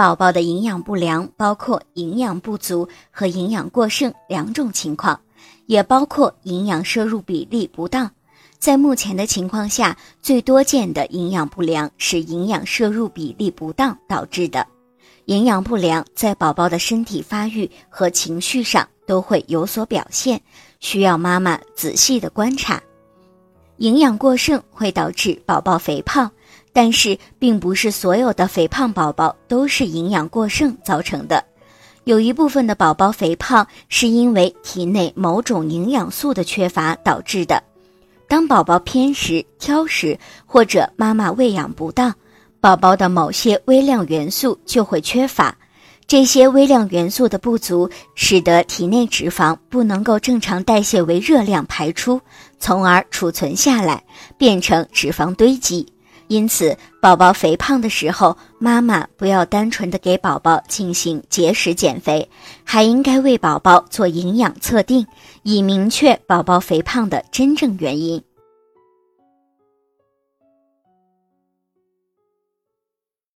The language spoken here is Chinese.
宝宝的营养不良包括营养不足和营养过剩两种情况，也包括营养摄入比例不当。在目前的情况下，最多见的营养不良是营养摄入比例不当导致的。营养不良在宝宝的身体发育和情绪上都会有所表现，需要妈妈仔细的观察。营养过剩会导致宝宝肥胖。但是，并不是所有的肥胖宝宝都是营养过剩造成的，有一部分的宝宝肥胖是因为体内某种营养素的缺乏导致的。当宝宝偏食、挑食或者妈妈喂养不当，宝宝的某些微量元素就会缺乏。这些微量元素的不足，使得体内脂肪不能够正常代谢为热量排出，从而储存下来，变成脂肪堆积。因此，宝宝肥胖的时候，妈妈不要单纯的给宝宝进行节食减肥，还应该为宝宝做营养测定，以明确宝宝肥胖的真正原因。